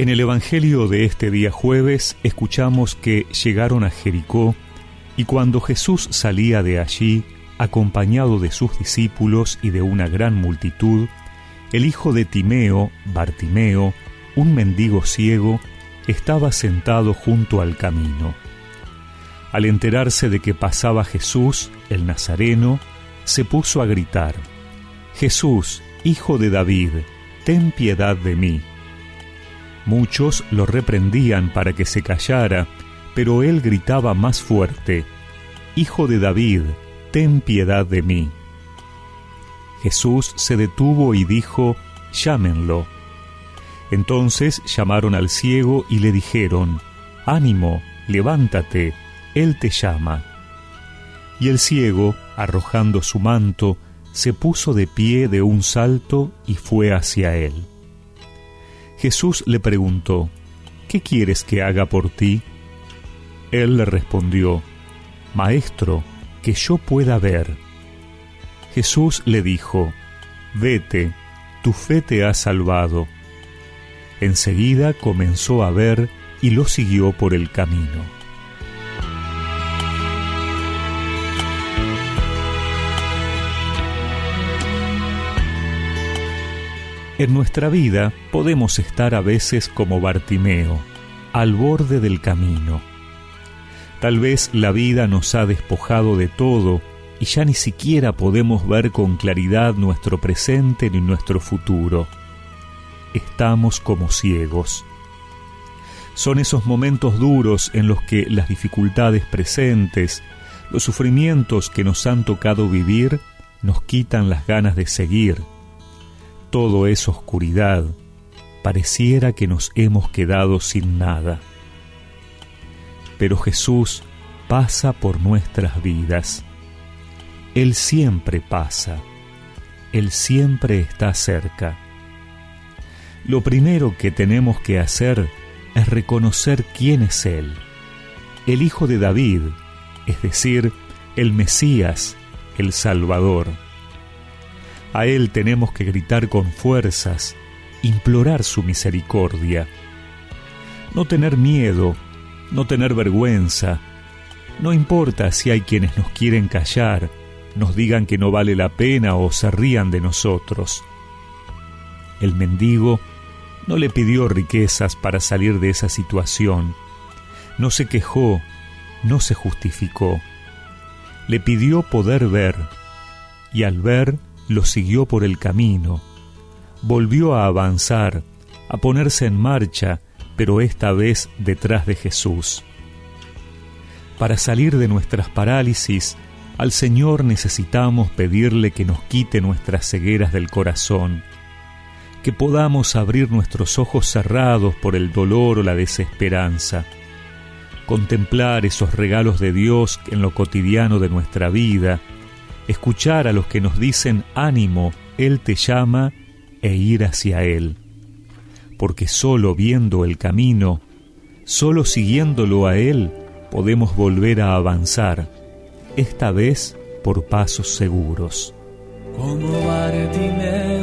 En el Evangelio de este día jueves escuchamos que llegaron a Jericó y cuando Jesús salía de allí, acompañado de sus discípulos y de una gran multitud, el hijo de Timeo, Bartimeo, un mendigo ciego, estaba sentado junto al camino. Al enterarse de que pasaba Jesús, el Nazareno, se puso a gritar, Jesús, hijo de David, ten piedad de mí. Muchos lo reprendían para que se callara, pero él gritaba más fuerte, Hijo de David, ten piedad de mí. Jesús se detuvo y dijo, Llámenlo. Entonces llamaron al ciego y le dijeron, Ánimo, levántate, él te llama. Y el ciego, arrojando su manto, se puso de pie de un salto y fue hacia él. Jesús le preguntó, ¿Qué quieres que haga por ti? Él le respondió, Maestro, que yo pueda ver. Jesús le dijo, Vete, tu fe te ha salvado. Enseguida comenzó a ver y lo siguió por el camino. En nuestra vida podemos estar a veces como Bartimeo, al borde del camino. Tal vez la vida nos ha despojado de todo y ya ni siquiera podemos ver con claridad nuestro presente ni nuestro futuro. Estamos como ciegos. Son esos momentos duros en los que las dificultades presentes, los sufrimientos que nos han tocado vivir, nos quitan las ganas de seguir todo es oscuridad, pareciera que nos hemos quedado sin nada. Pero Jesús pasa por nuestras vidas. Él siempre pasa. Él siempre está cerca. Lo primero que tenemos que hacer es reconocer quién es Él, el Hijo de David, es decir, el Mesías, el Salvador. A Él tenemos que gritar con fuerzas, implorar su misericordia. No tener miedo, no tener vergüenza. No importa si hay quienes nos quieren callar, nos digan que no vale la pena o se rían de nosotros. El mendigo no le pidió riquezas para salir de esa situación. No se quejó, no se justificó. Le pidió poder ver, y al ver lo siguió por el camino, volvió a avanzar, a ponerse en marcha, pero esta vez detrás de Jesús. Para salir de nuestras parálisis, al Señor necesitamos pedirle que nos quite nuestras cegueras del corazón, que podamos abrir nuestros ojos cerrados por el dolor o la desesperanza, contemplar esos regalos de Dios en lo cotidiano de nuestra vida, escuchar a los que nos dicen ánimo, Él te llama, e ir hacia Él. Porque solo viendo el camino, solo siguiéndolo a Él, podemos volver a avanzar, esta vez por pasos seguros. Como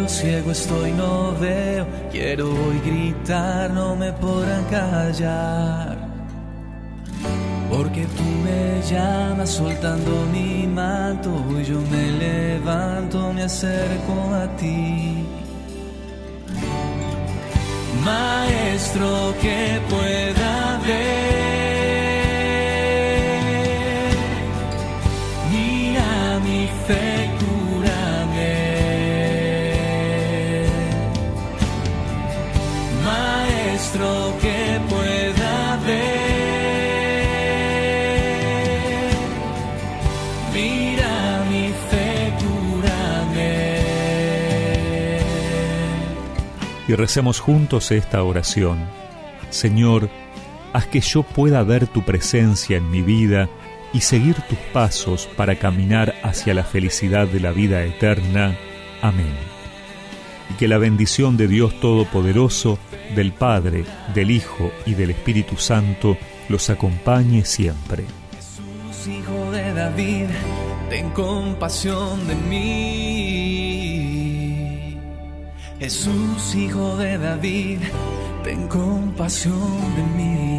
ciego estoy, no veo, quiero hoy gritar, no me podrán callar. Porque tú me llamas soltando mi manto y yo me levanto, me acerco a ti. Maestro que pueda ver, y recemos juntos esta oración. Señor, haz que yo pueda ver tu presencia en mi vida y seguir tus pasos para caminar hacia la felicidad de la vida eterna. Amén. Y que la bendición de Dios Todopoderoso, del Padre, del Hijo y del Espíritu Santo los acompañe siempre. Jesús, Hijo de David, ten compasión de mí. Jesús, hijo de David, ten compasión de mí.